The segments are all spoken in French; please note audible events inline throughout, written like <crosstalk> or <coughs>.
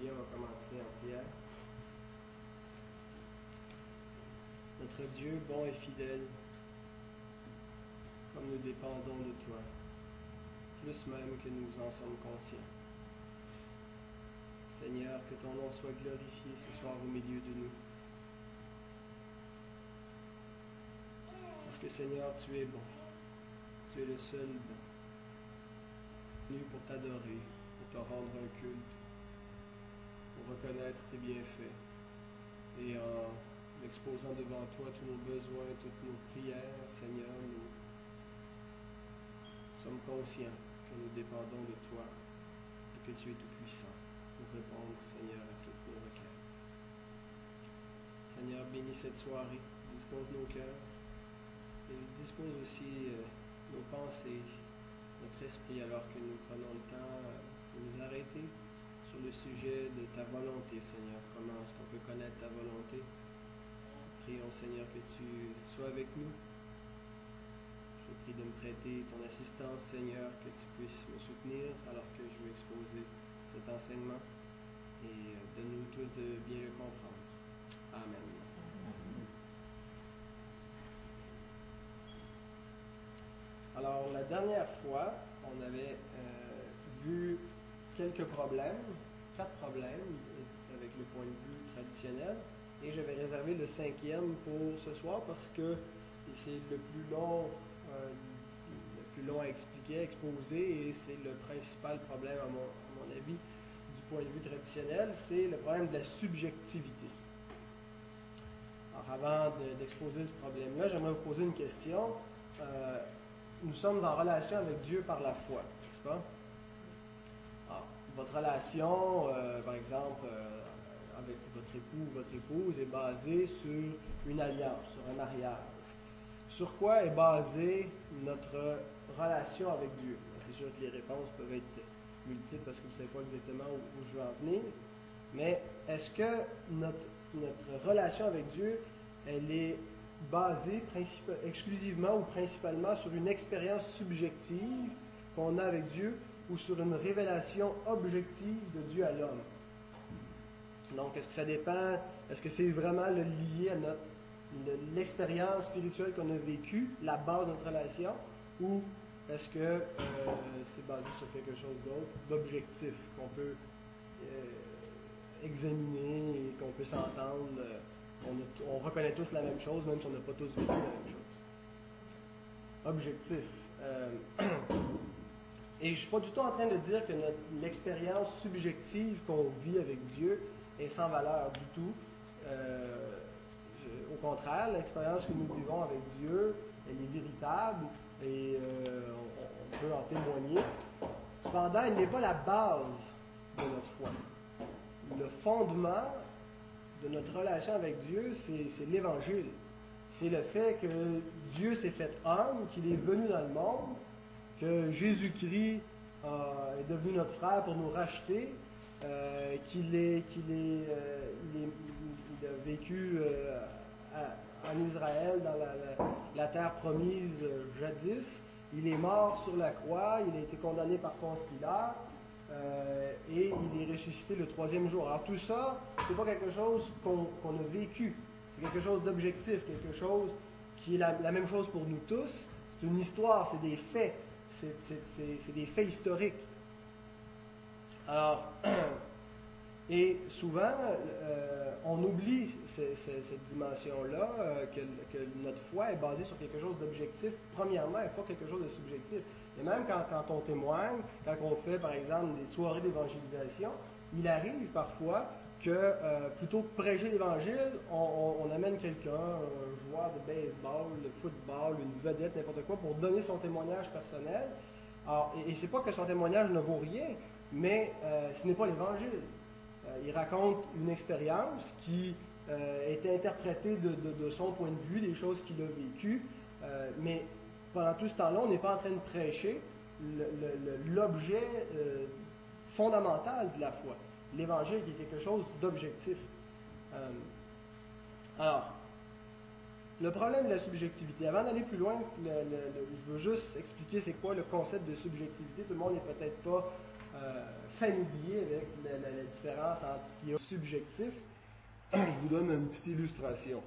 bien, on va commencer en prière. Notre Dieu bon et fidèle, comme nous dépendons de toi, plus même que nous en sommes conscients. Seigneur, que ton nom soit glorifié ce soir au milieu de nous. Parce que Seigneur, tu es bon. Tu es le seul bon. Venu pour t'adorer, pour te rendre un culte, reconnaître tes bienfaits. Et en exposant devant toi tous nos besoins, toutes nos prières, Seigneur, nous sommes conscients que nous dépendons de toi et que tu es tout-puissant pour répondre, Seigneur, à toutes nos requêtes. Seigneur, bénis cette soirée, dispose nos cœurs et dispose aussi euh, nos pensées, notre esprit, alors que nous prenons le temps de nous arrêter le sujet de ta volonté, Seigneur. Comment est-ce qu'on peut connaître ta volonté? Prions, Seigneur, que tu sois avec nous. Je prie de me prêter ton assistance, Seigneur, que tu puisses me soutenir alors que je vais exposer cet enseignement et donne-nous tous de bien le comprendre. Amen. Alors, la dernière fois, on avait euh, vu quelques problèmes, quatre problèmes avec le point de vue traditionnel, et je vais réserver le cinquième pour ce soir parce que c'est le plus long, euh, le plus long à expliquer, à exposer, et c'est le principal problème à mon, avis du point de vue traditionnel, c'est le problème de la subjectivité. Alors, avant de- d'exposer ce problème-là, j'aimerais vous poser une question. Euh, nous sommes en relation avec Dieu par la foi, n'est-ce pas? Votre relation, euh, par exemple, euh, avec votre époux ou votre épouse est basée sur une alliance, sur un mariage. Sur quoi est basée notre relation avec Dieu? C'est sûr que les réponses peuvent être multiples parce que vous ne savez pas exactement où, je veux en venir. Mais est-ce que notre, relation avec Dieu, elle est basée exclusivement ou principalement sur une expérience subjective qu'on a avec Dieu? Ou sur une révélation objective de Dieu à l'homme? Donc, est-ce que ça dépend, est-ce que c'est vraiment lié à notre le- l'expérience spirituelle qu'on a vécue, la base de notre relation, ou est-ce que euh, c'est basé sur quelque chose d'autre, d'objectif, qu'on peut euh, examiner et qu'on peut s'entendre. euh, on reconnaît tous la même chose, même si on n'a pas tous vécu la même chose? Objectif. <clears throat> Et je ne suis pas du tout en train de dire que l'expérience subjective qu'on vit avec Dieu est sans valeur du tout. Euh, au contraire, l'expérience que nous vivons avec Dieu, elle est véritable et euh, on, peut en témoigner. Cependant, elle n'est pas la base de notre foi. Le fondement de notre relation avec Dieu, c'est l'Évangile. C'est le fait que Dieu s'est fait homme, qu'il est venu dans le monde, que Jésus-Christ euh, est devenu notre frère pour nous racheter, euh, qu'il est, qu'il est, euh, il a vécu en Israël, dans la, terre promise jadis. Il est mort sur la croix, il a été condamné par Ponce et il est ressuscité le troisième jour. Alors tout ça, c'est pas quelque chose qu'on a vécu, c'est quelque chose d'objectif, quelque chose qui est la même chose pour nous tous. C'est une histoire, c'est des faits, c'est des faits historiques. Alors, <clears throat> et souvent, euh, on oublie ce- ce- cette dimension-là, euh, que, notre foi est basée sur quelque chose d'objectif, premièrement, et pas quelque chose de subjectif. Et même quand on témoigne, quand on fait, par exemple, des soirées d'évangélisation, il arrive parfois que, euh, plutôt que prêcher l'Évangile, on, amène quelqu'un, un joueur de baseball, de football, une vedette, n'importe quoi, pour donner son témoignage personnel. Alors, et, et c'est pas que son témoignage ne vaut rien, mais euh, ce n'est pas l'Évangile. Euh, il raconte une expérience qui est interprétée de, son point de vue, des choses qu'il a vécues, mais pendant tout ce temps-là, on n'est pas en train de prêcher l'objet fondamental de la foi, l'Évangile qui est quelque chose d'objectif. Euh, alors, le problème de la subjectivité, avant d'aller plus loin, je veux juste expliquer c'est quoi le concept de subjectivité. Tout le monde n'est peut-être pas euh, familier avec la, différence entre ce qui est subjectif, <clears throat> je vous donne une petite illustration.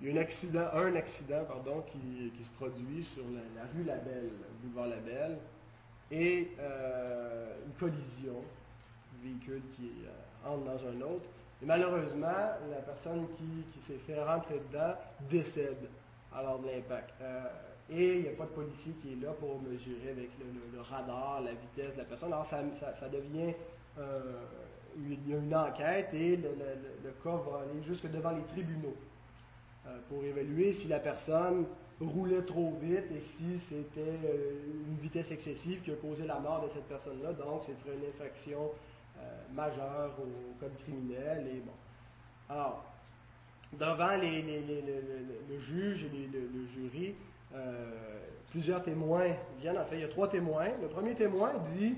Il y a un accident, un accident pardon, qui, se produit sur la, rue Labelle, le boulevard Labelle, et euh, une collision, véhicule qui entre dans un autre. Et malheureusement, la personne qui, s'est fait rentrer dedans décède alors de l'impact. Euh, et il n'y a pas de policier qui est là pour mesurer avec le, radar la vitesse de la personne. Alors ça, devient euh, une, enquête et le, cas va aller jusque devant les tribunaux euh, pour évaluer si la personne roulait trop vite et si c'était une vitesse excessive qui a causé la mort de cette personne-là. Donc, c'est une infraction euh, majeur au code criminel. Et bon. Alors, devant les, le juge et le, jury, euh, plusieurs témoins viennent. En fait, il y a trois témoins. Le premier témoin dit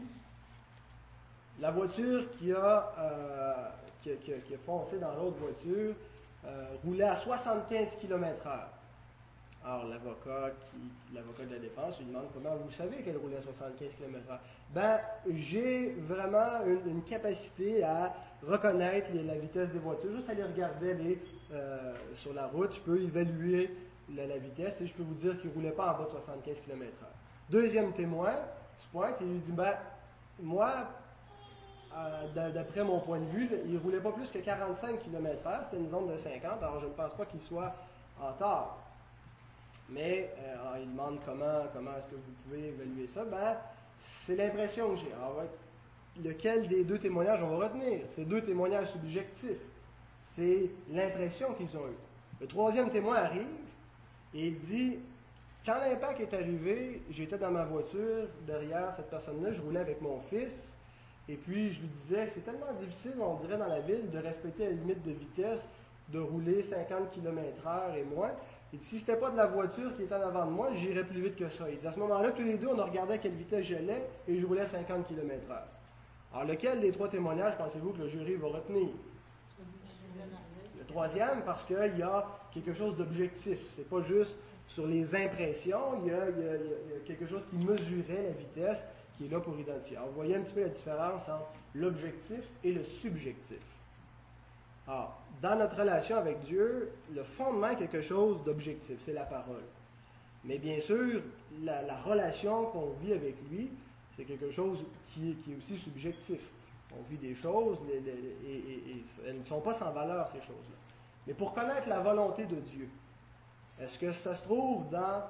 la voiture qui a, euh, qui, a foncé dans l'autre voiture roulait à 75 km/h. Alors, l'avocat, l'avocat de la défense lui demande comment vous savez qu'elle roulait à 75 km/h. Ben, j'ai vraiment une, capacité à reconnaître la vitesse des voitures. Juste les regarder euh, sur la route, je peux évaluer la, vitesse et je peux vous dire qu'il ne roulait pas en bas de 75 km/h. Deuxième témoin se pointe et lui dit ben, moi, euh, d'après mon point de vue, il ne roulait pas plus que 45 km/h. C'était une zone de 50, alors je ne pense pas qu'il soit en tort. Mais euh, il demande comment, comment est-ce que vous pouvez évaluer ça. Ben, c'est l'impression que j'ai. Lequel des deux témoignages on va retenir? C'est deux témoignages subjectifs. C'est l'impression qu'ils ont eue. Le troisième témoin arrive et il dit Quand l'impact est arrivé, j'étais dans ma voiture derrière cette personne-là, je roulais avec mon fils. Et puis, je lui disais C'est tellement difficile, on dirait, dans la ville, de respecter la limite de vitesse, de rouler 50 km/h et moins. Et si ce n'était pas de la voiture qui était en avant de moi, j'irais plus vite que ça. Il dit, à ce moment-là, tous les deux, on a regardé à quelle vitesse j'allais et je roulais à 50 km/h. Alors, lequel des trois témoignages pensez-vous que le jury va retenir? Le troisième, parce qu'il y a quelque chose d'objectif. Ce n'est pas juste sur les impressions, il y, a, quelque chose qui mesurait la vitesse qui est là pour identifier. Alors, vous voyez un petit peu la différence entre l'objectif et le subjectif. Alors, dans notre relation avec Dieu, le fondement est quelque chose d'objectif, c'est la parole. Mais bien sûr, la, relation qu'on vit avec lui, c'est quelque chose qui, est aussi subjectif. On vit des choses et, elles ne sont pas sans valeur, ces choses-là. Mais pour connaître la volonté de Dieu, est-ce que ça se trouve dans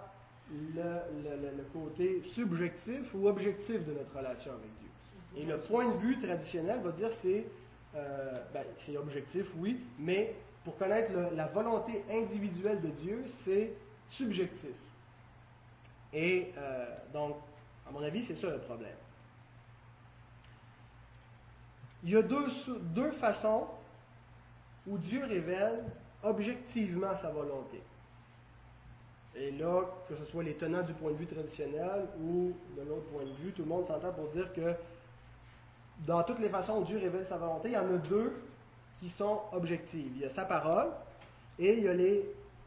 le, côté subjectif ou objectif de notre relation avec Dieu? Et le point de vue traditionnel va dire c'est euh, ben, c'est objectif, oui, mais pour connaître la volonté individuelle de Dieu, c'est subjectif. Et euh, donc, à mon avis, c'est ça le problème. Il y a deux, deux façons où Dieu révèle objectivement sa volonté. Et là, que ce soit les tenants du point de vue traditionnel ou de l'autre point de vue, tout le monde s'entend pour dire que dans toutes les façons où Dieu révèle sa volonté, il y en a deux qui sont objectives. Il y a sa parole et il y a les,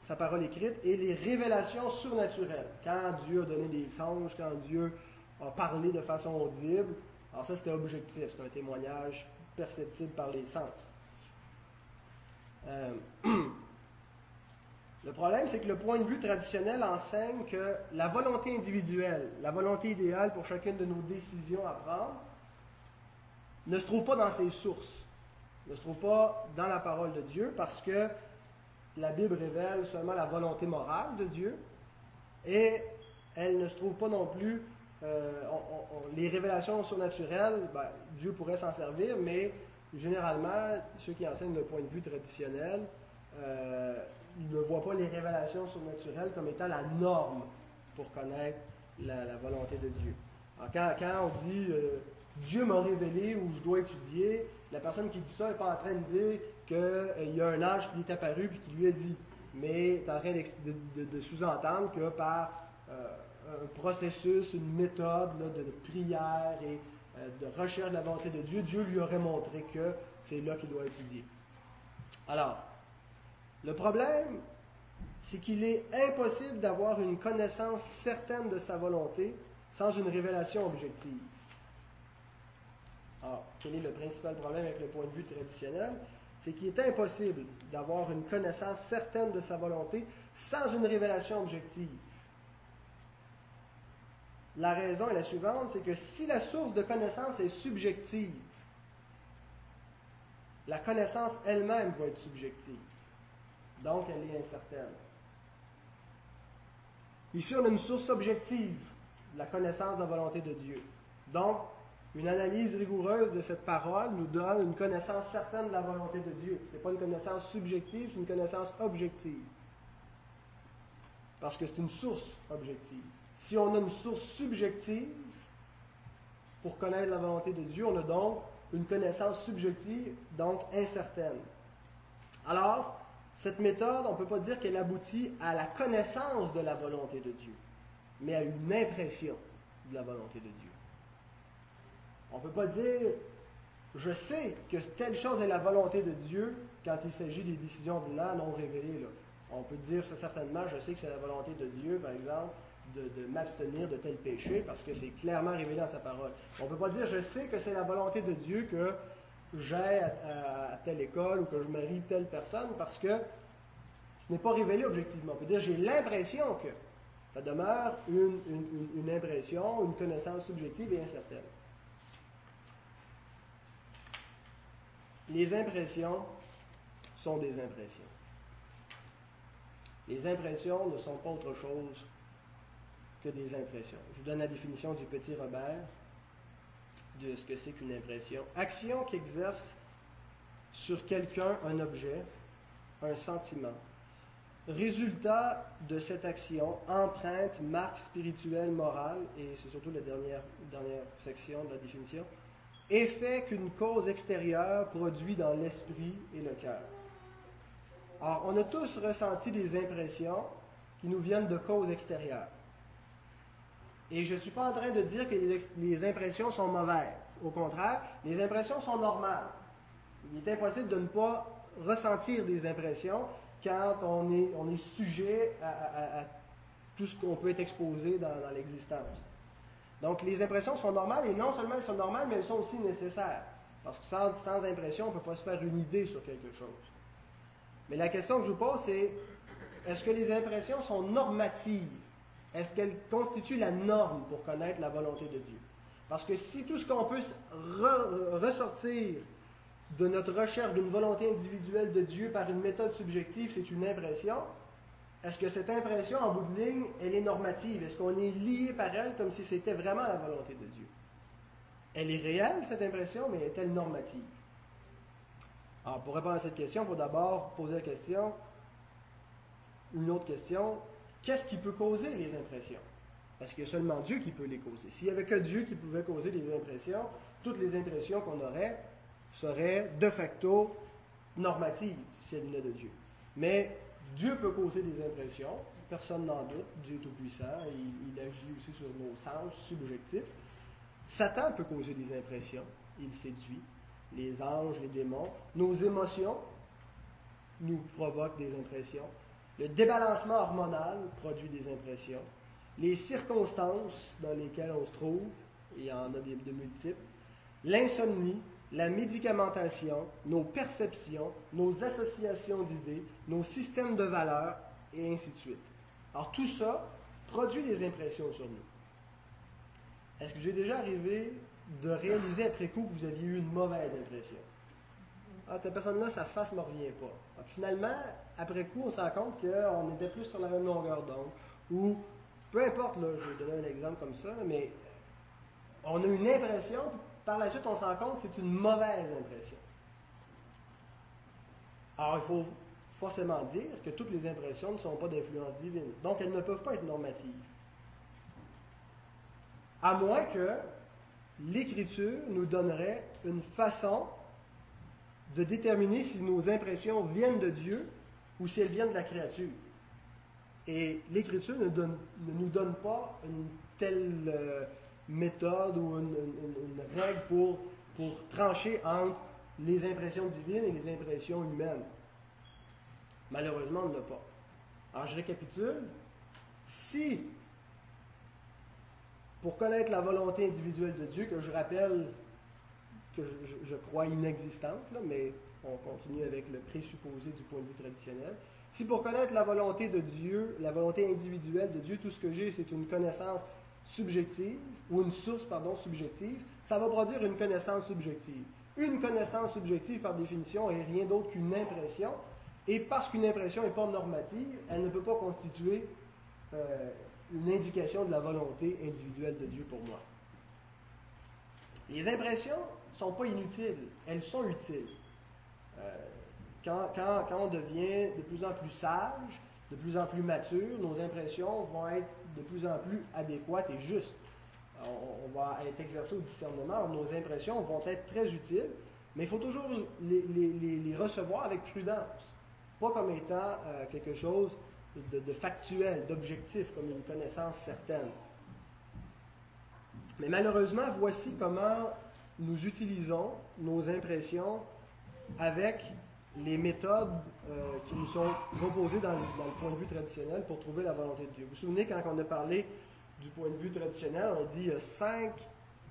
sa parole écrite et les révélations surnaturelles. Quand Dieu a donné des songes, quand Dieu a parlé de façon audible, alors ça c'était objectif, c'est un témoignage perceptible par les sens. Euh, <clears throat> le problème, c'est que le point de vue traditionnel enseigne que la volonté individuelle, la volonté idéale pour chacune de nos décisions à prendre, ne se trouve pas dans ses sources, ne se trouve pas dans la parole de Dieu, parce que la Bible révèle seulement la volonté morale de Dieu, et elle ne se trouve pas non plus, euh, les révélations surnaturelles, ben, Dieu pourrait s'en servir, mais généralement, ceux qui enseignent le point de vue traditionnel, euh, ne voient pas les révélations surnaturelles comme étant la norme pour connaître la, volonté de Dieu. Quand, on dit euh, Dieu m'a révélé ou je dois étudier, la personne qui dit ça n'est pas en train de dire qu'il euh, y a un ange qui lui est apparu et qui lui a dit. Mais tu es en train de, sous-entendre que par euh, un processus, une méthode de, prière et de recherche de la volonté de Dieu, Dieu lui aurait montré que c'est là qu'il doit étudier. Alors, le problème, c'est qu'il est impossible d'avoir une connaissance certaine de sa volonté sans une révélation objective. Alors, quel est le principal problème avec le point de vue traditionnel? C'est qu'il est impossible d'avoir une connaissance certaine de sa volonté sans une révélation objective. La raison est la suivante, c'est que si la source de connaissance est subjective, la connaissance elle-même va être subjective. Donc, elle est incertaine. Ici, on a une source objective, la connaissance de la volonté de Dieu. Donc, une analyse rigoureuse de cette parole nous donne une connaissance certaine de la volonté de Dieu. Ce n'est pas une connaissance subjective, c'est une connaissance objective. Parce que c'est une source objective. Si on a une source subjective pour connaître la volonté de Dieu, on a donc une connaissance subjective, donc incertaine. Alors, cette méthode, on ne peut pas dire qu'elle aboutit à la connaissance de la volonté de Dieu, mais à une impression de la volonté de Dieu. On ne peut pas dire, je sais que telle chose est la volonté de Dieu quand il s'agit des décisions ordinaires non révélées. On peut dire certainement, je sais que c'est la volonté de Dieu, par exemple, de, m'abstenir de tel péché parce que c'est clairement révélé dans sa parole. On ne peut pas dire je sais que c'est la volonté de Dieu que j'aille à, telle école ou que je marie telle personne parce que ce n'est pas révélé objectivement. Peut dire j'ai l'impression que. Ça demeure une, une impression, une connaissance subjective et incertaine. Les impressions sont des impressions. Les impressions ne sont pas autre chose des impressions. Je vous donne la définition du petit Robert de ce que c'est qu'une impression. Action qui exerce sur quelqu'un un objet, un sentiment. Résultat de cette action, empreinte, marque spirituelle, morale, et c'est surtout la dernière, dernière section de la définition, effet qu'une cause extérieure produit dans l'esprit et le cœur. Alors, on a tous ressenti des impressions qui nous viennent de causes extérieures. Et je ne suis pas en train de dire que les, impressions sont mauvaises. Au contraire, les impressions sont normales. Il est impossible de ne pas ressentir des impressions quand on est, sujet à, tout ce qu'on peut être exposé dans, l'existence. Donc les impressions sont normales et non seulement elles sont normales, mais elles sont aussi nécessaires. Parce que sans, sans impression, on ne peut pas se faire une idée sur quelque chose. Mais la question que je vous pose, c'est est-ce que les impressions sont normatives? Est-ce qu'elle constitue la norme pour connaître la volonté de Dieu? Parce que si tout ce qu'on peut ressortir de notre recherche d'une volonté individuelle de Dieu par une méthode subjective, c'est une impression, est-ce que cette impression, en bout de ligne, elle est normative? Est-ce qu'on est lié par elle comme si c'était vraiment la volonté de Dieu? Elle est réelle, cette impression, mais est-elle normative? Alors, pour répondre à cette question, il faut d'abord poser la question, une autre question, Qu'est-ce qui peut causer les impressions? Parce qu'il y a seulement Dieu qui peut les causer. S'il n'y avait que Dieu qui pouvait causer les impressions, toutes les impressions qu'on aurait seraient de facto normatives si elles venaient de Dieu. Mais Dieu peut causer des impressions, personne n'en doute, Dieu est tout-puissant, il, il, agit aussi sur nos sens subjectifs. Satan peut causer des impressions, il séduit, les anges, les démons. Nos émotions nous provoquent des impressions. Le débalancement hormonal produit des impressions. Les circonstances dans lesquelles on se trouve, il y en a de multiples. L'insomnie, la médicamentation, nos perceptions, nos associations d'idées, nos systèmes de valeurs, et ainsi de suite. Alors tout ça produit des impressions sur nous. Est-ce que j'ai déjà arrivé de réaliser après coup que vous aviez eu une mauvaise impression? Ah, cette personne-là, sa face ne me revient pas. finalement, après coup, on se rend compte qu'on était plus sur la même longueur d'onde. Ou, peu importe, là, je vais donner un exemple comme ça, mais on a une impression, puis par la suite, on se rend compte que c'est une mauvaise impression. Alors, il faut forcément dire que toutes les impressions ne sont pas d'influence divine. Donc, elles ne peuvent pas être normatives. À moins que l'Écriture nous donnerait une façon de déterminer si nos impressions viennent de Dieu ou si elles viennent de la créature. Et l'Écriture ne, nous donne pas une telle euh, méthode ou une, règle pour, pour trancher entre les impressions divines et les impressions humaines. Malheureusement, on ne l'a pas. Alors je récapitule. Si pour connaître la volonté individuelle de Dieu, que je rappelle que je, crois inexistante, mais on continue avec le présupposé du point de vue traditionnel. Si pour connaître la volonté de Dieu, la volonté individuelle de Dieu, tout ce que j'ai, c'est une connaissance subjective, ou une source, pardon, subjective, ça va produire une connaissance subjective. Une connaissance subjective, par définition, est rien d'autre qu'une impression, et parce qu'une impression n'est pas normative, elle ne peut pas constituer euh, une indication de la volonté individuelle de Dieu pour moi. Les impressions sont pas inutiles, elles sont utiles. Euh, quand, on devient de plus en plus sage, de plus en plus mature, nos impressions vont être de plus en plus adéquates et justes. On, va être exercé au discernement, nos impressions vont être très utiles, mais il faut toujours les, recevoir avec prudence, pas comme étant euh, quelque chose de factuel, d'objectif, comme une connaissance certaine. Mais malheureusement, voici comment nous utilisons nos impressions avec les méthodes euh, qui nous sont proposées dans le, point de vue traditionnel pour trouver la volonté de Dieu. Vous vous souvenez quand on a parlé du point de vue traditionnel, on a dit a cinq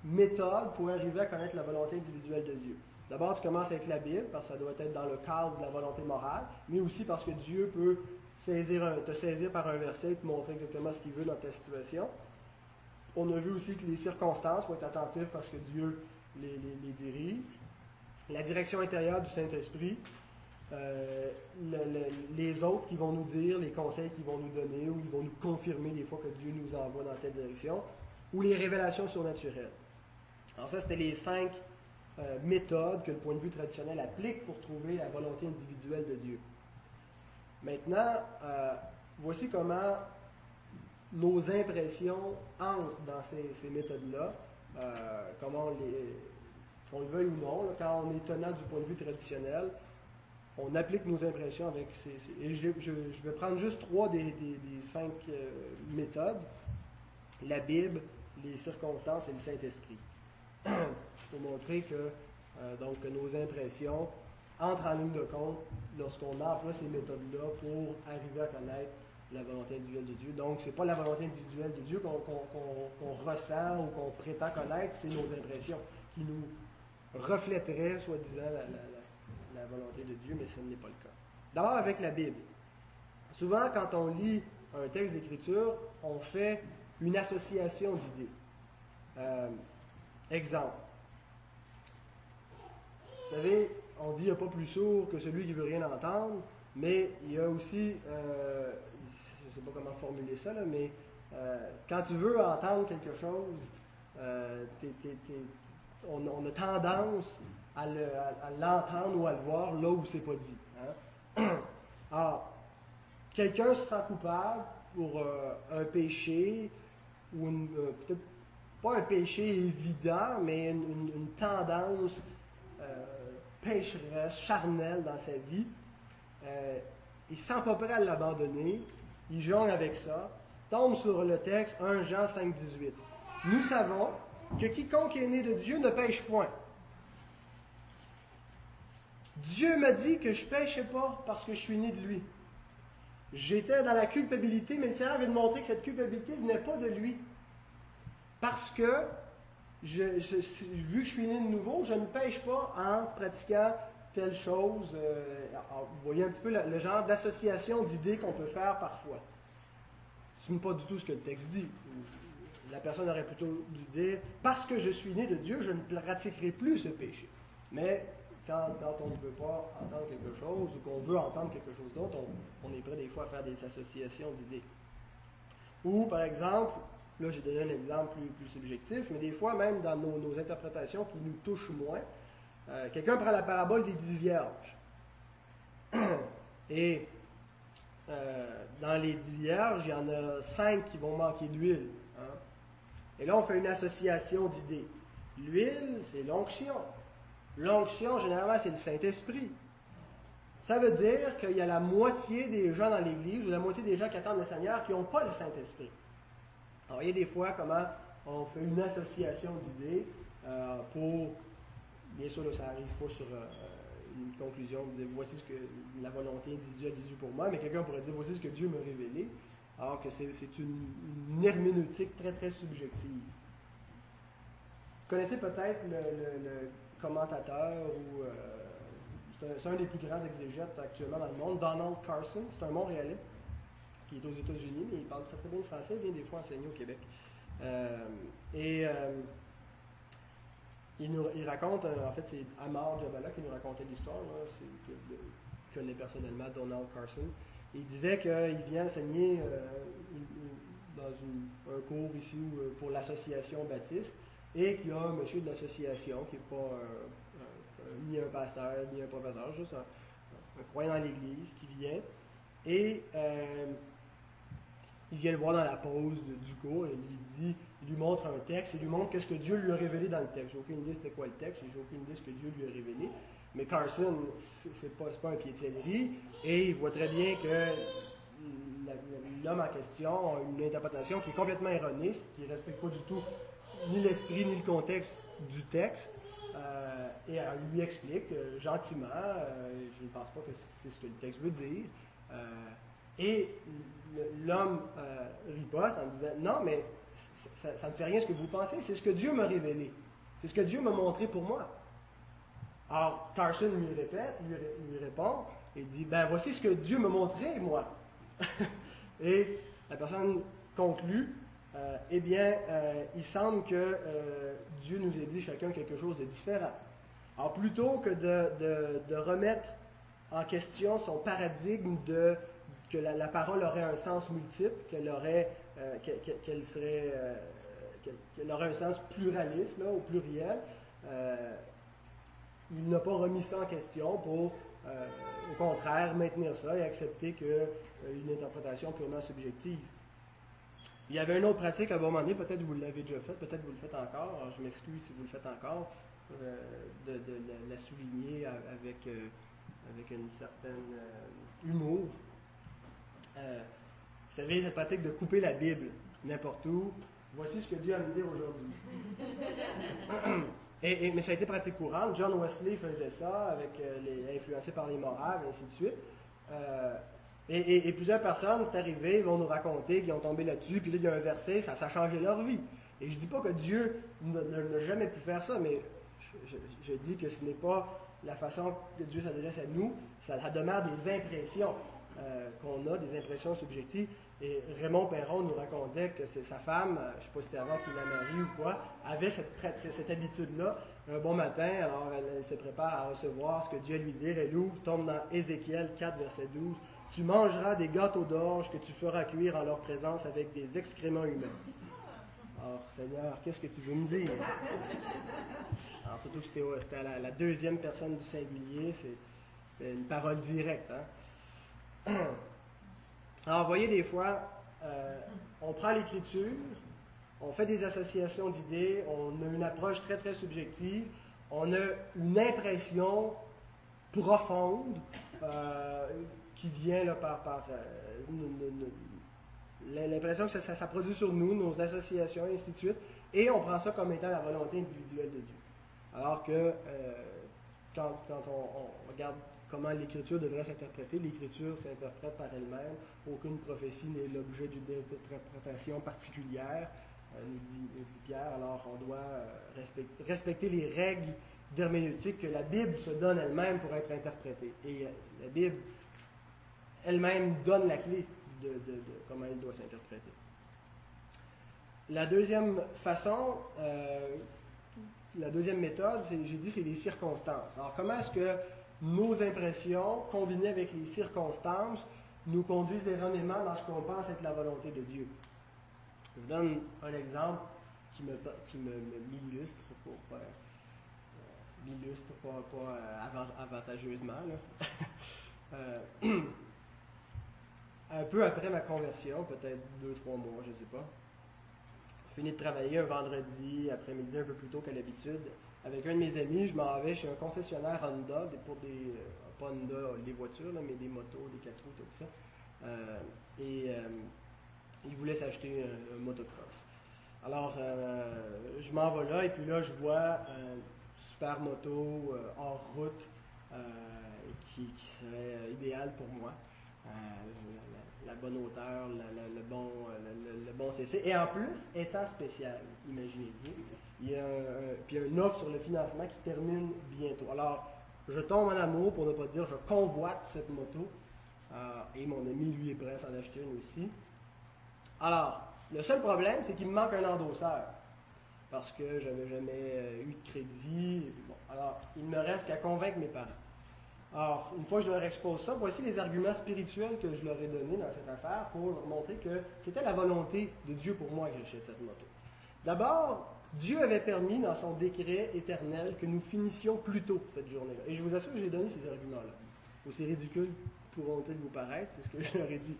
méthodes pour arriver à connaître la volonté individuelle de Dieu. D'abord, tu commences avec la Bible, parce que ça doit être dans le cadre de la volonté morale, mais aussi parce que Dieu peut saisir te saisir par un verset et te montrer exactement ce qu'il veut dans ta situation. On a vu aussi que les circonstances vont être attentives parce que Dieu les, les dirige. La direction intérieure du Saint-Esprit, euh, les autres qui vont nous dire les conseils qu'ils vont nous donner ou ils vont nous confirmer des fois que Dieu nous envoie dans telle direction, ou les révélations surnaturelles. Alors ça, c'était les cinq euh, méthodes que le point de vue traditionnel applique pour trouver la volonté individuelle de Dieu. Maintenant, euh, voici comment nos impressions entrent dans ces, méthodes-là, comment les, qu'on le veuille ou non, quand on est tenant du point de vue traditionnel, on applique nos impressions avec ces. et je, vais prendre juste trois des, cinq euh, méthodes la Bible, les circonstances et le Saint-Esprit. <clears throat> pour montrer que, euh, donc, nos impressions entrent en ligne de compte lorsqu'on emploie ces méthodes-là pour arriver à connaître la volonté individuelle de Dieu. Donc, ce n'est pas la volonté individuelle de Dieu qu'on ressent ou qu'on prétend connaître, c'est nos impressions qui nous reflèteraient, soi-disant, la, volonté de Dieu, mais ce n'est pas le cas. D'abord avec la Bible. Souvent, quand on lit un texte d'écriture, on fait une association d'idées. Euh, exemple. Vous savez, on dit qu'il n'y a pas plus sourd que celui qui veut rien entendre, mais il y a aussi, euh, sais pas comment formuler ça, mais euh, quand tu veux entendre quelque chose, on, a tendance à l'entendre ou à le voir là où c'est pas dit. Hein? <clears throat> Alors, quelqu'un se sent coupable pour euh, un péché, ou euh, peut-être pas un péché évident, mais une, tendance euh, pécheresse, charnelle dans sa vie. il ne sent pas prêt à l'abandonner, il jongle avec ça, tombe sur le texte 1 Jean 5, 18. Nous savons que quiconque est né de Dieu ne pêche point. Dieu m'a dit que je ne péchais pas parce que je suis né de lui. J'étais dans la culpabilité, mais le Seigneur de montrer que cette culpabilité venait pas de lui. Parce que, vu que je suis né de nouveau, je ne pêche pas en pratiquant telle chose. Euh, vous voyez un petit peu le, genre d'association d'idées qu'on peut faire parfois. Ce n'est pas du tout ce que le texte dit. La personne aurait plutôt dû dire Parce que je suis né de Dieu, je ne pratiquerai plus ce péché. Mais quand, on ne veut pas entendre quelque chose ou qu'on veut entendre quelque chose d'autre, on, est prêt des fois à faire des associations d'idées. Ou, par exemple, là j'ai donné un exemple plus, subjectif, mais des fois même dans nos, interprétations qui nous touchent moins, euh, quelqu'un prend la parabole des dix vierges. Et euh, dans les dix vierges, il y en a cinq qui vont manquer d'huile. Hein. Et là, on fait une association d'idées. L'huile, c'est l'onction. L'onction, généralement, c'est le Saint-Esprit. Ça veut dire qu'il y a la moitié des gens dans l'Église, ou la moitié des gens qui attendent le Seigneur, qui n'ont pas le Saint-Esprit. Alors, il y a des fois comment on fait une association d'idées euh, pour. Bien sûr, ça n'arrive pas sur euh, une conclusion de dire voici ce que la volonté individuelle de Dieu pour moi, mais quelqu'un pourrait dire voici ce que Dieu m'a révélé, alors que c'est une, une, herméneutique très très subjective. connaissez peut-être le, commentateur ou c'est un, des plus grands exégètes actuellement dans le monde, Donald Carson. C'est un Montréalais qui est aux États-Unis, mais il parle très, très bien le français. Il vient des fois enseigner au Québec. et il, nous, il raconte, en fait, c'est Amar Jabala qui nous racontait l'histoire. C'est que, connaît personnellement Donald Carson. Il disait qu'il vient enseigner euh, dans un cours ici euh, pour l'association baptiste et qu'il y a un monsieur de l'association qui n'est pas ni un pasteur ni un professeur, juste un, croyant dans l'Église qui vient et euh, il vient le voir dans la pause du cours et il dit, il lui montre un texte, il lui montre qu'est-ce que Dieu lui a révélé dans le texte. J'ai aucune idée c'était quoi le texte, j'ai aucune idée ce que Dieu lui a révélé. Mais Carson, c'est pas, pas un de et il voit très bien que l'homme en question a une interprétation qui est complètement erronée, qui ne respecte pas du tout ni l'esprit ni le contexte du texte. Euh, et elle lui explique euh, gentiment, euh, je ne pense pas que c'est ce que le texte veut dire. et l'homme riposte en disant Non, mais ça ne fait rien ce que vous pensez, c'est ce que Dieu m'a révélé. C'est ce que Dieu m'a montré pour moi. Alors, Carson lui répète, lui, répond, et dit, ben voici ce que Dieu m'a montré, moi. <laughs> et la personne conclut, euh, eh bien, euh, il semble que euh, Dieu nous ait dit chacun quelque chose de différent. Alors, plutôt que de, remettre en question son paradigme de que la, parole aurait un sens multiple, qu'elle aurait, qu'elle serait, qu'elle aurait un sens pluraliste, là, au pluriel, il n'a pas remis ça en question pour, euh, au contraire, maintenir ça et accepter qu'une euh, interprétation purement subjective. Il y avait une autre pratique à un moment donné, peut-être vous l'avez déjà fait, peut-être vous le faites encore, je m'excuse si vous le faites encore, euh, de, la souligner avec, avec une certaine humour. Vous savez, cette pratique de couper la Bible n'importe où, voici ce que Dieu a à me dire aujourd'hui. <coughs> mais ça a été pratique courante. John Wesley faisait ça, avec, euh, les, influencé par les morales, et ainsi de suite. Euh, et, plusieurs personnes, c'est arrivé, vont nous raconter qu'ils ont tombé là-dessus, puis là, il y a un verset, ça, ça a changé leur vie. Et je ne dis pas que Dieu n'a jamais pu faire ça, mais je, dis que ce n'est pas la façon que Dieu s'adresse à nous, ça, demeure des impressions euh, qu'on a, des impressions subjectives. Et Raymond Perron nous racontait que sa femme, euh, je ne sais pas si c'était avant qu'il la marie ou quoi, avait cette, habitude-là. Un bon matin, alors elle, se prépare à recevoir ce que Dieu lui dit. Elle ouvre, tombe dans Ézéchiel 4, verset 12. Tu mangeras des gâteaux d'orge que tu feras cuire en leur présence avec des excréments humains. Alors, Seigneur, qu'est-ce que tu veux me dire? Alors, surtout que c'était la, la, deuxième personne du singulier, c'est une parole directe. Hein? <coughs> Alors, vous voyez, des fois, euh, on prend l'écriture, on fait des associations d'idées, on a une approche très, très subjective, on a une impression profonde euh, qui vient là, par, par euh, l'impression que ça, produit sur nous, nos associations, et ainsi de suite, et on prend ça comme étant la volonté individuelle de Dieu. Alors que quand, on, regarde comment l'écriture devrait s'interpréter. L'écriture s'interprète par elle-même. Aucune prophétie n'est l'objet d'une interprétation particulière, euh, nous, dit, Pierre. Alors on doit euh, respecter, les règles d'herméneutique que la Bible se donne elle-même pour être interprétée. Et euh, la Bible elle-même donne la clé de, comment elle doit s'interpréter. La deuxième façon, la deuxième méthode, j'ai dit, c'est les circonstances. Alors, comment est-ce que nos impressions, combinées avec les circonstances, nous conduisent erronément dans ce qu'on pense être la volonté de Dieu. Je vous donne un exemple qui me, qui me, m'illustre pour euh, m'illustre pas, euh, avantageusement. <laughs> Euh, un peu après ma conversion, peut-être deux, trois mois, je ne sais pas. Fini de travailler un vendredi après-midi un peu plus tôt qu'à l'habitude avec un de mes amis, je m'en vais chez un concessionnaire Honda, pour des, euh, pas Honda, des voitures, mais des motos, des quatre roues, tout ça. Euh, et euh, il voulait s'acheter un, motocross. Alors, je m'en vais là, et puis là, je vois un super moto hors route qui, serait idéal pour moi. La, bonne hauteur, le, bon, le, bon CC. Et en plus, étant spécial, imaginez-vous, Il y a un, puis un offre sur le financement qui termine bientôt. Alors, je tombe en amour, pour ne pas dire je convoite cette moto. Euh, et mon ami, lui, est prêt à s'en acheter une aussi. Alors, le seul problème, c'est qu'il me manque un endosseur. Parce que je n'avais jamais euh, eu de crédit. alors, il ne me reste qu'à convaincre mes parents. Alors, une fois que je leur expose ça, voici les arguments spirituels que je leur ai donnés dans cette affaire pour leur montrer que c'était la volonté de Dieu pour moi que j'achète cette moto. D'abord, Dieu avait permis dans son décret éternel que nous finissions plus tôt cette journée-là. Et je vous assure que j'ai donné ces arguments-là. Aussi ridicules pourront-ils vous paraître, c'est ce que <laughs> je leur ai dit.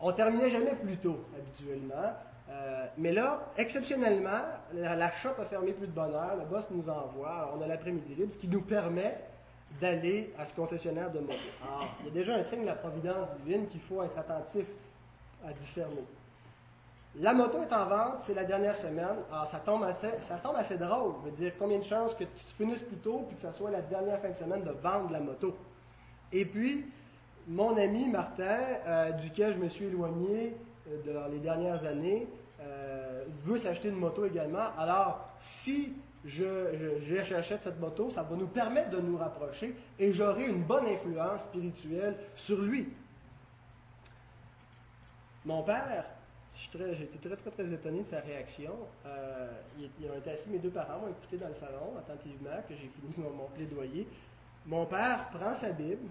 On terminait jamais plus tôt, habituellement. Euh, mais là, exceptionnellement, la, shop a fermé plus de bonne heure, le boss nous envoie, on a l'après-midi libre, ce qui nous permet d'aller à ce concessionnaire de moto. Alors, il y a déjà un signe de la providence divine qu'il faut être attentif à discerner. La moto est en vente, c'est la dernière semaine. Alors, ça tombe assez, ça tombe assez drôle. Je veux dire, combien de chances que tu finisses plus tôt puis que ça soit la dernière fin de semaine de vendre la moto? Et puis, mon ami Martin, euh, duquel je me suis éloigné euh, dans les dernières années, euh, veut s'acheter une moto également. Alors, si j'achète cette moto, ça va nous permettre de nous rapprocher et j'aurai une bonne influence spirituelle sur lui. Mon père, été très, très, très étonné de sa réaction. Euh, ils, ont été assis, mes deux parents m'ont écouté dans le salon attentivement, que j'ai fini mon, plaidoyer. Mon père prend sa Bible,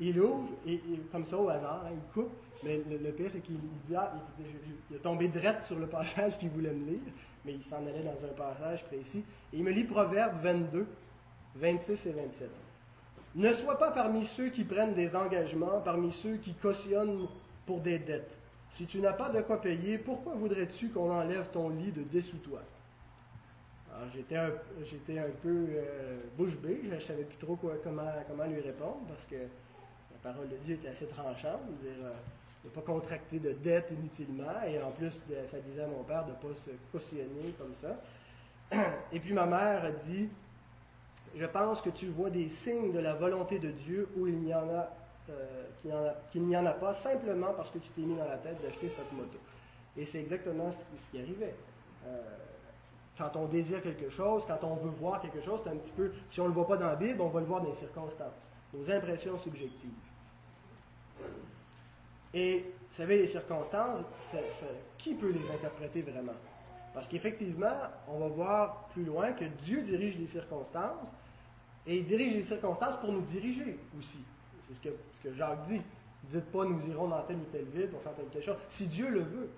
il ouvre, et, comme ça au hasard, hein, il coupe, mais le, pire, c'est qu'il ah, il, a tombé direct sur le passage qu'il voulait me lire, mais il s'en allait dans un passage précis. Et il me lit Proverbe 22, 26 et 27. Ne sois pas parmi ceux qui prennent des engagements, parmi ceux qui cautionnent pour des dettes si tu n'as pas de quoi payer, pourquoi voudrais-tu qu'on enlève ton lit de dessous toi? Alors, j'étais un, peu euh, bouche bée, je ne savais plus trop comment, lui répondre parce que la parole de Dieu était assez tranchante, dire, euh, de ne pas contracter de dette inutilement, et en plus, ça disait à mon père de ne pas se cautionner comme ça. <clears throat> Et puis ma mère a dit, je pense que tu vois des signes de la volonté de Dieu où il n'y en a euh, qu'il n'y en, a pas simplement parce que tu t'es mis dans la tête d'acheter cette moto. Et c'est exactement ce qui, arrivait. Euh, quand on désire quelque chose, quand on veut voir quelque chose, c'est un petit peu, si on ne le voit pas dans la Bible, on va le voir dans les circonstances, nos impressions subjectives. Et vous savez, les circonstances, qui peut les interpréter vraiment? Parce qu'effectivement, on va voir plus loin que Dieu dirige les circonstances et il dirige les circonstances pour nous diriger aussi. C'est ce que que Jacques dit. Dites pas, nous irons dans telle ou telle ville pour faire telle chose. Si Dieu le veut.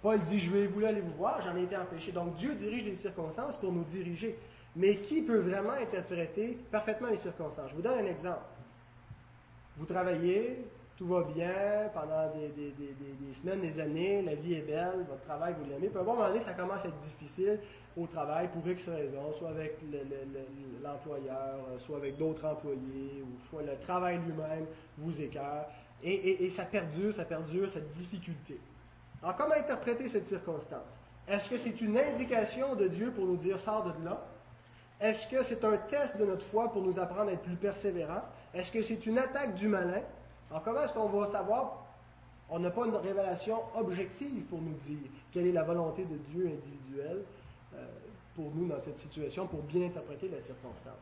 Paul dit, je vais voulu aller vous voir, j'en ai été empêché. Donc Dieu dirige les circonstances pour nous diriger. Mais qui peut vraiment interpréter parfaitement les circonstances? Je vous donne un exemple. Vous travaillez, tout va bien pendant des, semaines, des années, la vie est belle, votre travail, vous l'aimez. Puis à un moment donné, ça commence à être difficile au travail pour X raisons, soit avec l'employeur, soit avec d'autres employés, ou soit le travail lui-même vous écœure. Et, ça perdure, ça perdure, cette difficulté. Alors, comment interpréter cette circonstance? Est-ce que c'est une indication de Dieu pour nous dire sors de là? Est-ce que c'est un test de notre foi pour nous apprendre à être plus persévérants? Est-ce que c'est une attaque du malin? Alors, comment est-ce qu'on va savoir? On n'a pas une révélation objective pour nous dire quelle est la volonté de Dieu individuelle euh, pour nous dans cette situation, pour bien interpréter la circonstance.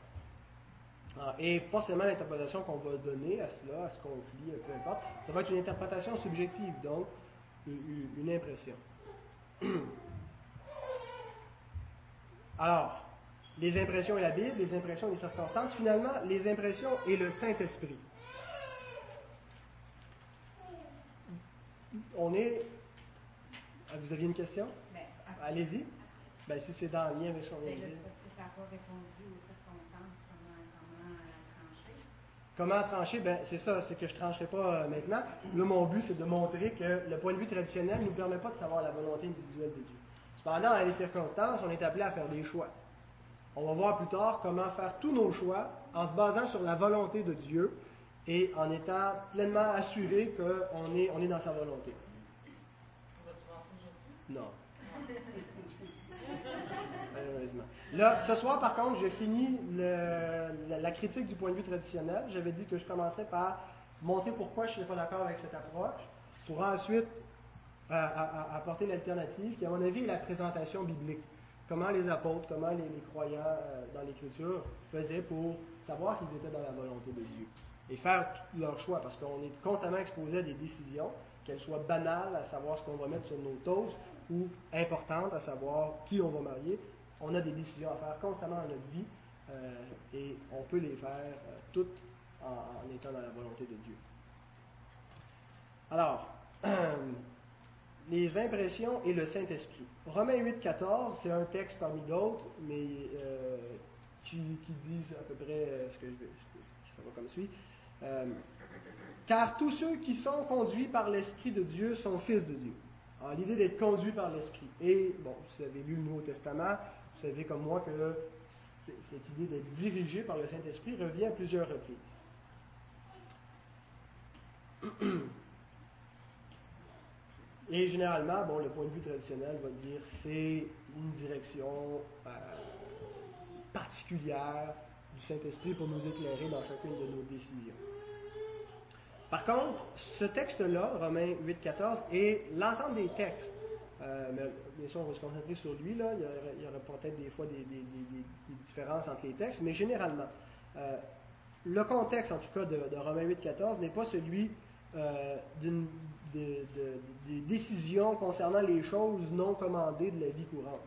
Et forcément, l'interprétation qu'on va donner à cela, à ce conflit, peu importe, ça va être une interprétation subjective, donc une, impression. <clears throat> Alors, les impressions et la Bible, les impressions et les circonstances, finalement, les impressions et le Saint-Esprit. On est. Ah, vous aviez une question? Ben, Allez-y. Ben, si c'est dans le lien avec ce qu'on vient de dire. Comment trancher ben, C'est ça, c'est que je ne trancherai pas euh, maintenant. Là, mon but, c'est de montrer que le point de vue traditionnel ne nous permet pas de savoir la volonté individuelle de Dieu. Cependant, dans les circonstances, on est appelé à faire des choix. On va voir plus tard comment faire tous nos choix en se basant sur la volonté de Dieu et en étant pleinement assuré qu'on est, on est dans sa volonté. Non. <laughs> Là, ce soir, par contre, j'ai fini la, critique du point de vue traditionnel. J'avais dit que je commencerais par montrer pourquoi je ne suis pas d'accord avec cette approche, pour ensuite apporter l'alternative, qui, à mon avis, est la présentation biblique. comment les apôtres, comment les, croyants euh, dans l'Écriture faisaient pour savoir qu'ils étaient dans la volonté de Dieu et faire leur choix, parce qu'on est constamment exposé à des décisions, qu'elles soient banales, à savoir ce qu'on va mettre sur nos toasts, ou importantes, à savoir qui on va marier. On a des décisions à faire constamment dans notre vie, euh, et on peut les faire euh, toutes en, étant dans la volonté de Dieu. Alors, <clears throat> les impressions et le Saint-Esprit. Romains 8, 14, c'est un texte parmi d'autres, mais euh, qui, dit à peu près ce que je vais. Ça va comme suit. car tous ceux qui sont conduits par l'Esprit de Dieu sont fils de Dieu. L'idée d'être conduit par l'Esprit. Et, bon, vous avez lu le Nouveau Testament, vous savez comme moi que cette idée d'être dirigé par le Saint-Esprit revient à plusieurs reprises. <clears throat> Et généralement, bon, le point de vue traditionnel va dire c'est une direction euh, particulière du Saint-Esprit pour nous éclairer dans chacune de nos décisions. Par contre, ce texte-là, Romains 8-14, et l'ensemble des textes euh, mais bien sûr, on va se concentrer sur lui. Là. Il y aura, peut-être des fois des, différences entre les textes, mais généralement, euh, le contexte, en tout cas, de, Romains 8, 14, n'est pas celui euh, d'une, des décisions concernant les choses non commandées de la vie courante.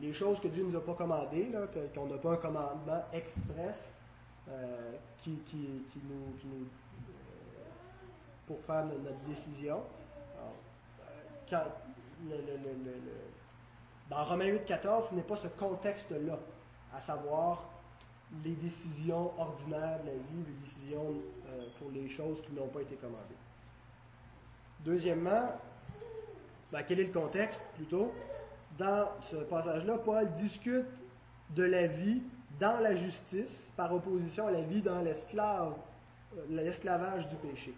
Les choses que Dieu ne nous a pas commandées, là, qu'on n'a pas un commandement express qui nous pour faire notre décision. Quand, dans Romains 8, 14, ce n'est pas ce contexte-là, à savoir les décisions ordinaires de la vie, les décisions euh, pour les choses qui n'ont pas été commandées. Deuxièmement, ben, quel est le contexte plutôt? Dans ce passage-là, Paul discute de la vie dans la justice par opposition à la vie dans euh, l'esclavage du péché.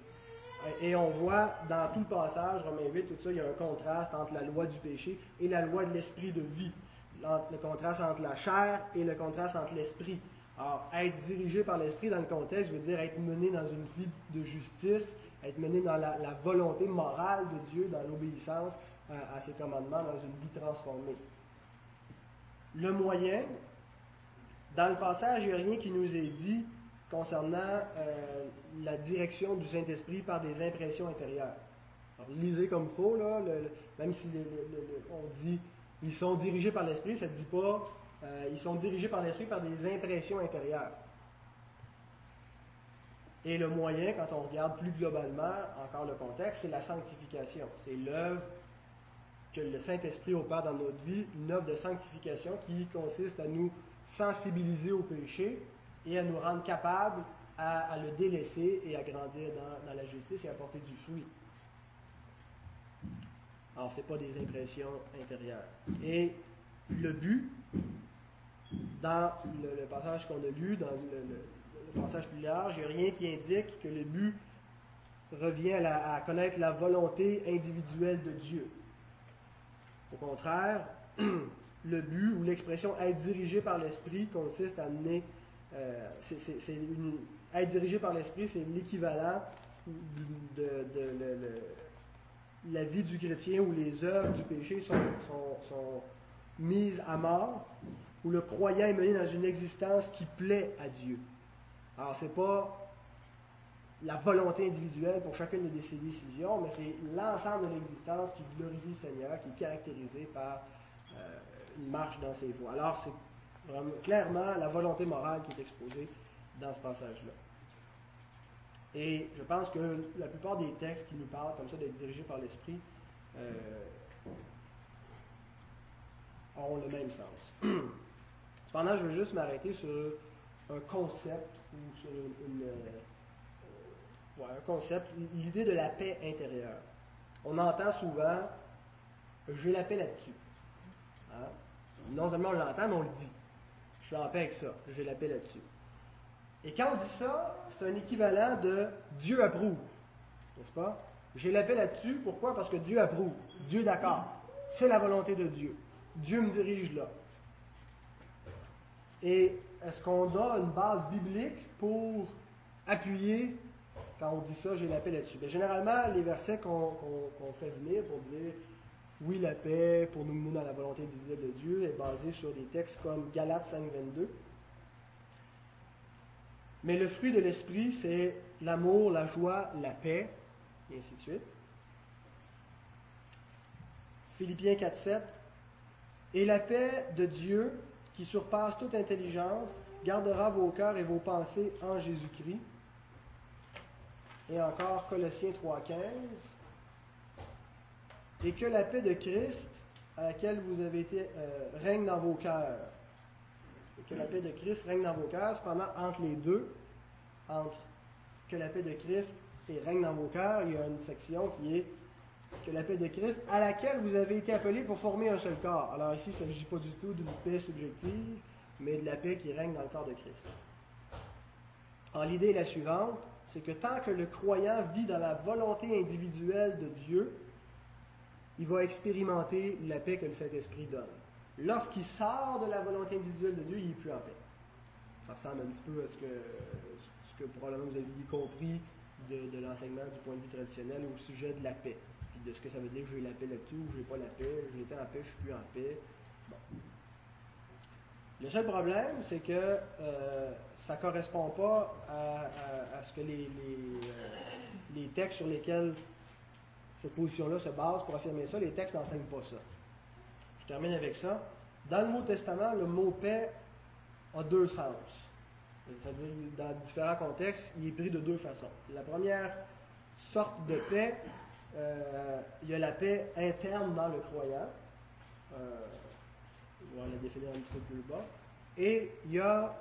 Et on voit dans tout le passage, Romains 8, tout ça, il y a un contraste entre la loi du péché et la loi de l'esprit de vie. Le contraste entre la chair et le contraste entre l'esprit. Alors, être dirigé par l'esprit dans le contexte veut dire être mené dans une vie de justice, être mené dans la, volonté morale de Dieu, dans l'obéissance à, euh, à ses commandements, dans une vie transformée. Le moyen, dans le passage, il n'y a rien qui nous est dit concernant euh, la direction du Saint-Esprit par des impressions intérieures. Lisez comme il faut, là, même si on dit ils sont dirigés par l'Esprit, ça ne dit pas euh, ils sont dirigés par l'Esprit par des impressions intérieures. Et le moyen, quand on regarde plus globalement, encore le contexte, c'est la sanctification. C'est l'œuvre que le Saint-Esprit opère dans notre vie, une œuvre de sanctification qui consiste à nous sensibiliser au péché et à nous rendre capables à, le délaisser et à grandir dans, la justice et à porter du fruit. Alors, ce n'est pas des impressions intérieures. Et le but, dans le, passage qu'on a lu, dans le, passage plus large, il n'y a rien qui indique que le but revient à, connaître la volonté individuelle de Dieu. Au contraire, <clears throat> le but ou l'expression être dirigé par l'Esprit consiste à mener euh, c'est être dirigé par l'Esprit, c'est l'équivalent de, la vie du chrétien où les œuvres du péché sont, mises à mort, où le croyant est mené dans une existence qui plaît à Dieu. Alors, ce n'est pas la volonté individuelle pour chacune de ses décisions, mais c'est l'ensemble de l'existence qui glorifie le Seigneur, qui est caractérisé par euh, une marche dans ses voies. Alors, c'est clairement la volonté morale qui est exposée dans ce passage-là. Et je pense que la plupart des textes qui nous parlent comme ça d'être dirigés par l'Esprit euh, ont le même sens. <clears throat> Cependant, je veux juste m'arrêter sur un concept ou sur une, euh, un concept, l'idée de la paix intérieure. On entend souvent j'ai la paix là-dessus. Hein? Non seulement on l'entend, mais on le dit suis en paix avec ça. J'ai la paix là-dessus. Et quand on dit ça, c'est un équivalent de Dieu approuve. N'est-ce pas? J'ai la paix là-dessus. Pourquoi? Parce que Dieu approuve. Dieu est d'accord. C'est la volonté de Dieu. Dieu me dirige là. Et est-ce qu'on a une base biblique pour appuyer quand on dit ça, j'ai la paix là-dessus? Bien, généralement, les versets qu'on fait venir pour dire oui, la paix pour nous mener dans la volonté individuelle de Dieu est basée sur des textes comme Galates 5, 22. Mais le fruit de l'esprit, c'est l'amour, la joie, la paix, et ainsi de suite. Philippiens 4, 7. Et la paix de Dieu, qui surpasse toute intelligence, gardera vos cœurs et vos pensées en Jésus-Christ. Et encore Colossiens 3, 15 et que la paix de Christ, à laquelle vous avez été, euh, règne dans vos cœurs. Et que la paix de Christ règne dans vos cœurs. Cependant, entre les deux, entre que la paix de Christ et règne dans vos cœurs, il y a une section qui est que la paix de Christ, à laquelle vous avez été appelés pour former un seul corps. Alors ici, il ne s'agit pas du tout d'une paix subjective, mais de la paix qui règne dans le corps de Christ. Alors l'idée est la suivante, c'est que tant que le croyant vit dans la volonté individuelle de Dieu, il va expérimenter la paix que le Saint-Esprit donne. Lorsqu'il sort de la volonté individuelle de Dieu, il n'est plus en paix. Ça ressemble un petit peu à ce que, ce que probablement vous avez compris de, l'enseignement du point de vue traditionnel au sujet de la paix. Puis de ce que ça veut dire que j'ai la paix là-dessus ou j'ai pas la paix, j'étais en paix, je suis plus en paix. Le seul problème, c'est que euh, ça ne correspond pas à, ce que les, les, euh, les textes sur lesquels cette position-là se base pour affirmer ça. Les textes n'enseignent pas ça. Je termine avec ça. Dans le Nouveau Testament, le mot paix a deux sens. C'est-à-dire, dans différents contextes, il est pris de deux façons. La première sorte de paix, euh, il y a la paix interne dans le croyant. Euh, on va la définir un petit peu plus bas. Et il y a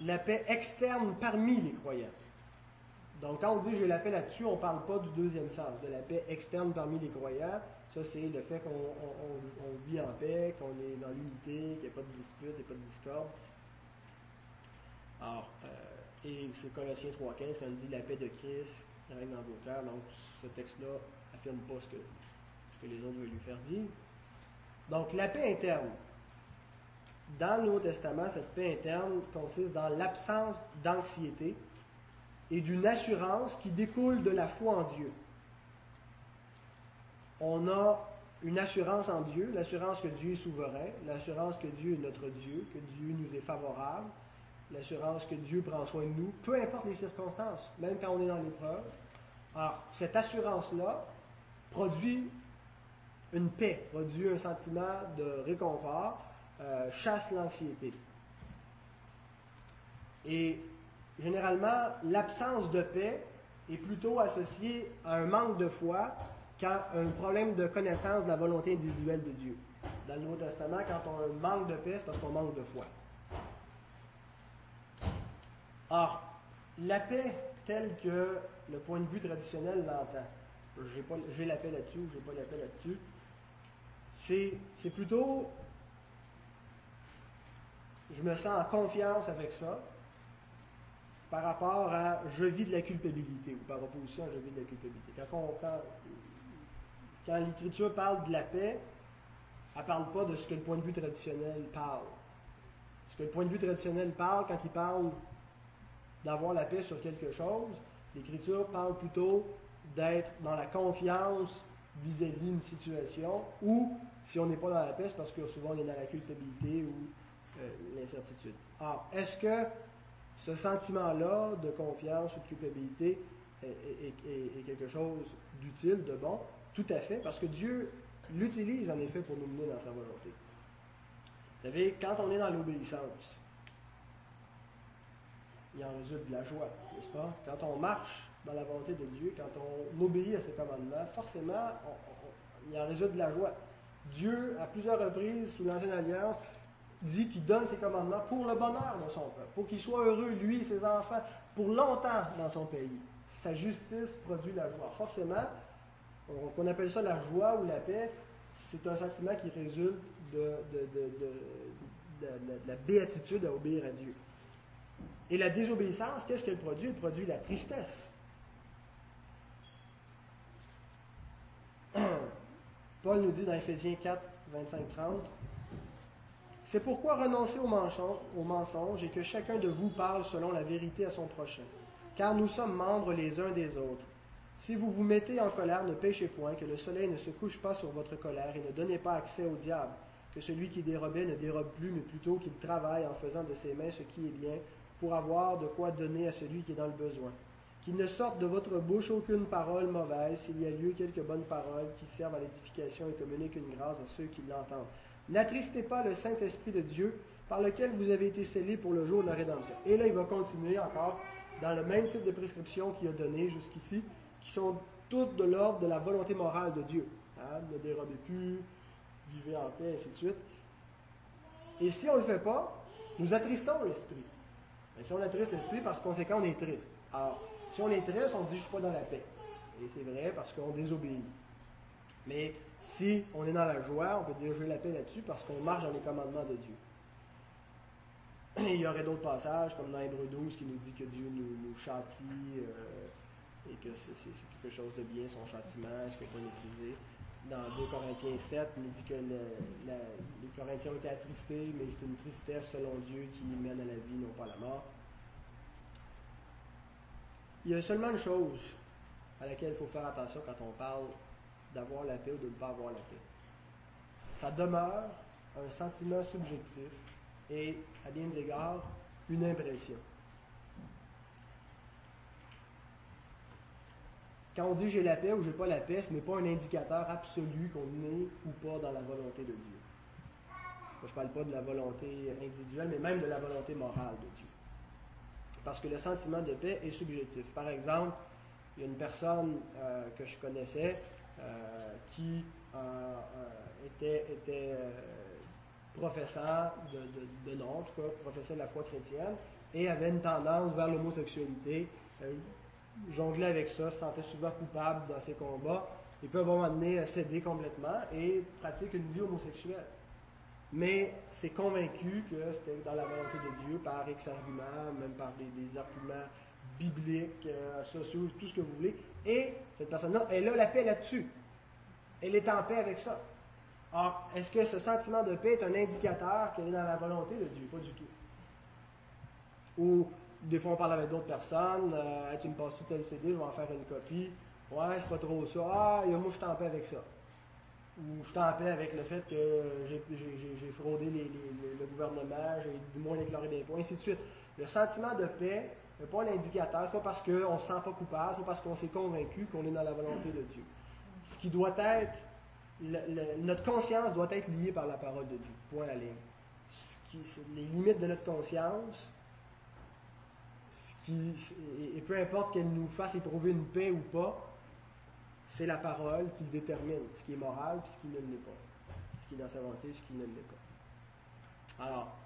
la paix externe parmi les croyants. Donc, quand on dit j'ai la paix là-dessus, on ne parle pas du deuxième sens, de la paix externe parmi les croyants. Ça, c'est le fait qu'on vit en paix, qu'on est dans l'unité, qu'il n'y a pas de dispute, qu'il n'y a pas de discorde. Alors, euh, et c'est Colossiens 3.15 quand on dit la paix de Christ règne dans vos cœurs. Donc, ce texte-là n'affirme pas ce que les autres veulent lui faire dire. Donc, la paix interne. Dans le Nouveau Testament, cette paix interne consiste dans l'absence d'anxiété, et d'une assurance qui découle de la foi en Dieu. On a une assurance en Dieu, l'assurance que Dieu est souverain, l'assurance que Dieu est notre Dieu, que Dieu nous est favorable, l'assurance que Dieu prend soin de nous, peu importe les circonstances, même quand on est dans l'épreuve. Alors, cette assurance-là produit une paix, produit un sentiment de réconfort, euh, chasse l'anxiété. Et généralement, l'absence de paix est plutôt associée à un manque de foi qu'à un problème de connaissance de la volonté individuelle de Dieu. Dans le Nouveau Testament, quand on manque de paix, c'est parce qu'on manque de foi. Or, la paix telle que le point de vue traditionnel l'entend, j'ai la paix là-dessus ou j'ai pas la paix là-dessus, c'est plutôt, je me sens en confiance avec ça, par rapport à je vis de la culpabilité ou par opposition à je vis de la culpabilité. Quand, l'Écriture parle de la paix, elle ne parle pas de ce que le point de vue traditionnel parle. Ce que le point de vue traditionnel parle quand il parle d'avoir la paix sur quelque chose, l'Écriture parle plutôt d'être dans la confiance vis-à-vis d'une situation ou si on n'est pas dans la paix, c'est parce que souvent on est dans la culpabilité ou euh, l'incertitude. Alors, est-ce que ce sentiment-là de confiance ou de culpabilité est, quelque chose d'utile, de bon, tout à fait, parce que Dieu l'utilise en effet pour nous mener dans sa volonté. Vous savez, quand on est dans l'obéissance, il en résulte de la joie, n'est-ce pas? Quand on marche dans la volonté de Dieu, quand on obéit à ses commandements, forcément, il en résulte de la joie. Dieu, à plusieurs reprises, sous l'Ancienne Alliance, dit qu'il donne ses commandements pour le bonheur de son peuple, pour qu'il soit heureux, lui et ses enfants, pour longtemps dans son pays. Sa justice produit la joie. Forcément, on, appelle ça la joie ou la paix, c'est un sentiment qui résulte de, la béatitude à obéir à Dieu. Et la désobéissance, qu'est-ce qu'elle produit? Elle produit la tristesse. <clears throat> Paul nous dit dans Ephésiens 4, 25-30, c'est pourquoi renoncer au mensonge, au mensonge et que chacun de vous parle selon la vérité à son prochain, car nous sommes membres les uns des autres. Si vous vous mettez en colère, ne péchez point, que le soleil ne se couche pas sur votre colère et ne donnez pas accès au diable, que celui qui dérobait ne dérobe plus, mais plutôt qu'il travaille en faisant de ses mains ce qui est bien, pour avoir de quoi donner à celui qui est dans le besoin. Qu'il ne sorte de votre bouche aucune parole mauvaise, s'il y a lieu quelques bonnes paroles qui servent à l'édification et communiquent une grâce à ceux qui l'entendent. N'attristez pas le Saint-Esprit de Dieu, par lequel vous avez été scellés pour le jour de la rédemption. Et là, il va continuer encore dans le même type de prescription qu'il a donné jusqu'ici, qui sont toutes de l'ordre de la volonté morale de Dieu. Hein, ne dérobez plus, vivez en paix, ainsi de suite. Et si on ne le fait pas, nous attristons l'esprit. Et si on attriste l'esprit, par conséquent, on est triste. Alors, si on est triste, on dit je suis pas dans la paix. Et c'est vrai parce qu'on désobéit. Mais si on est dans la joie, on peut dire j'ai la paix là-dessus parce qu'on marche dans les commandements de Dieu. <clears throat> Il y aurait d'autres passages, comme dans Hébreu 12, qui nous dit que Dieu nous, châtie euh, et que c'est quelque chose de bien, son châtiment, il ne faut pas. Dans 2 Corinthiens 7, il nous dit que les Corinthiens ont été attristés, mais c'est une tristesse selon Dieu qui mène à la vie, non pas à la mort. Il y a seulement une chose à laquelle il faut faire attention quand on parle d'avoir la paix ou de ne pas avoir la paix. Ça demeure un sentiment subjectif et, à bien des égards, une impression. Quand on dit j'ai la paix ou j'ai pas la paix, ce n'est pas un indicateur absolu qu'on est ou pas dans la volonté de Dieu. je ne parle pas de la volonté individuelle, mais même de la volonté morale de Dieu. Parce que le sentiment de paix est subjectif. Par exemple, il y a une personne euh, que je connaissais qui euh, était, était professeur de, de, nom, en tout cas professeur de la foi chrétienne, et avait une tendance vers l'homosexualité, jonglait avec ça, se sentait souvent coupable dans ses combats, et peut à un moment donné céder complètement et pratique une vie homosexuelle. Mais c'est convaincu que c'était dans la volonté de Dieu par X arguments, même par des, arguments bibliques, euh, sociaux, tout ce que vous voulez. Et cette personne-là, elle a la paix là-dessus. Elle est en paix avec ça. Or, est-ce que ce sentiment de paix est un indicateur qu'elle est dans la volonté de Dieu? Pas du tout. Ou des fois, on parle avec d'autres personnes. Euh, tu me passes tout tel CD, je vais en faire une copie. Ouais, je pas trop ça. Ah, moi, je suis en paix avec ça. Ou je suis en paix avec le fait que j'ai fraudé le gouvernement, j'ai moins déclaré d'impôts, ainsi de suite. Le sentiment de paix n'est pas un indicateur. Ce n'est pas parce qu'on ne se sent pas coupable, ce n'est pas parce qu'on s'est convaincu qu'on est dans la volonté de Dieu. Ce qui doit être notre conscience doit être liée par la parole de Dieu. Point la ligne. les limites de notre conscience, et, peu importe qu'elle nous fasse éprouver une paix ou pas, c'est la parole qui détermine ce qui est moral et ce qui ne l'est pas. Ce qui est dans sa volonté et ce qui ne l'est pas. Alors,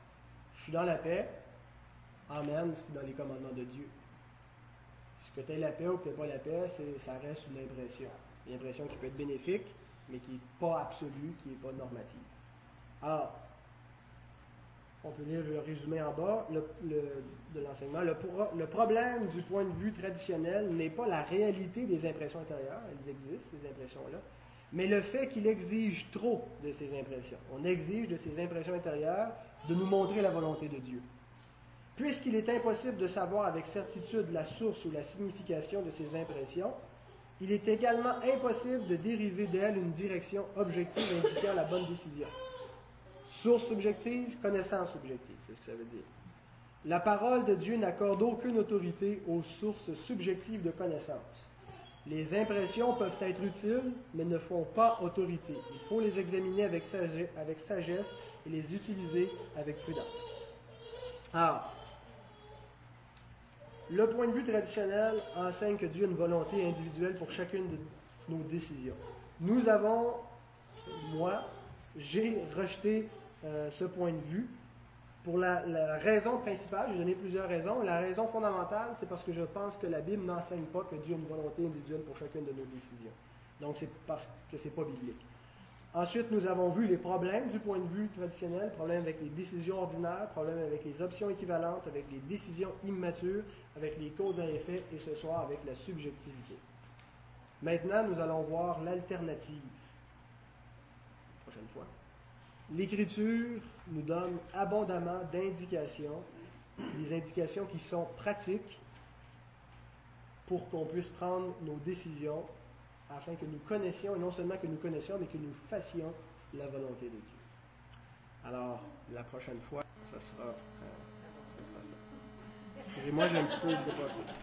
je suis dans la paix. Amen, c'est dans les commandements de Dieu. Ce que tu la paix ou que tu pas la paix, ça reste une impression. Une impression qui peut être bénéfique, mais qui n'est pas absolue, qui n'est pas normative. Alors, on peut lire le résumé en bas de l'enseignement. Le, le, problème du point de vue traditionnel n'est pas la réalité des impressions intérieures, elles existent, ces impressions-là, mais le fait qu'il exige trop de ces impressions. On exige de ces impressions intérieures de nous montrer la volonté de Dieu. Puisqu'il est impossible de savoir avec certitude la source ou la signification de ces impressions, il est également impossible de dériver d'elles une direction objective indiquant la bonne décision. Source subjective, connaissance subjective, c'est ce que ça veut dire. La parole de Dieu n'accorde aucune autorité aux sources subjectives de connaissance. Les impressions peuvent être utiles, mais ne font pas autorité. Il faut les examiner avec sagesse et les utiliser avec prudence. Alors, le point de vue traditionnel enseigne que Dieu a une volonté individuelle pour chacune de nos décisions. Nous avons, moi, j'ai rejeté euh, ce point de vue pour la, raison principale, j'ai donné plusieurs raisons. La raison fondamentale, c'est parce que je pense que la Bible n'enseigne pas que Dieu a une volonté individuelle pour chacune de nos décisions. Donc c'est parce que ce n'est pas biblique. Ensuite, nous avons vu les problèmes du point de vue traditionnel, problèmes avec les décisions ordinaires, problèmes avec les options équivalentes, avec les décisions immatures, avec les causes à effet et ce soir avec la subjectivité. Maintenant, nous allons voir l'alternative. Prochaine fois. L'Écriture nous donne abondamment d'indications, des indications qui sont pratiques pour qu'on puisse prendre nos décisions afin que nous connaissions, et non seulement que nous connaissions, mais que nous fassions la volonté de Dieu. Alors, la prochaine fois, ça sera, euh, ça, sera ça. Et moi,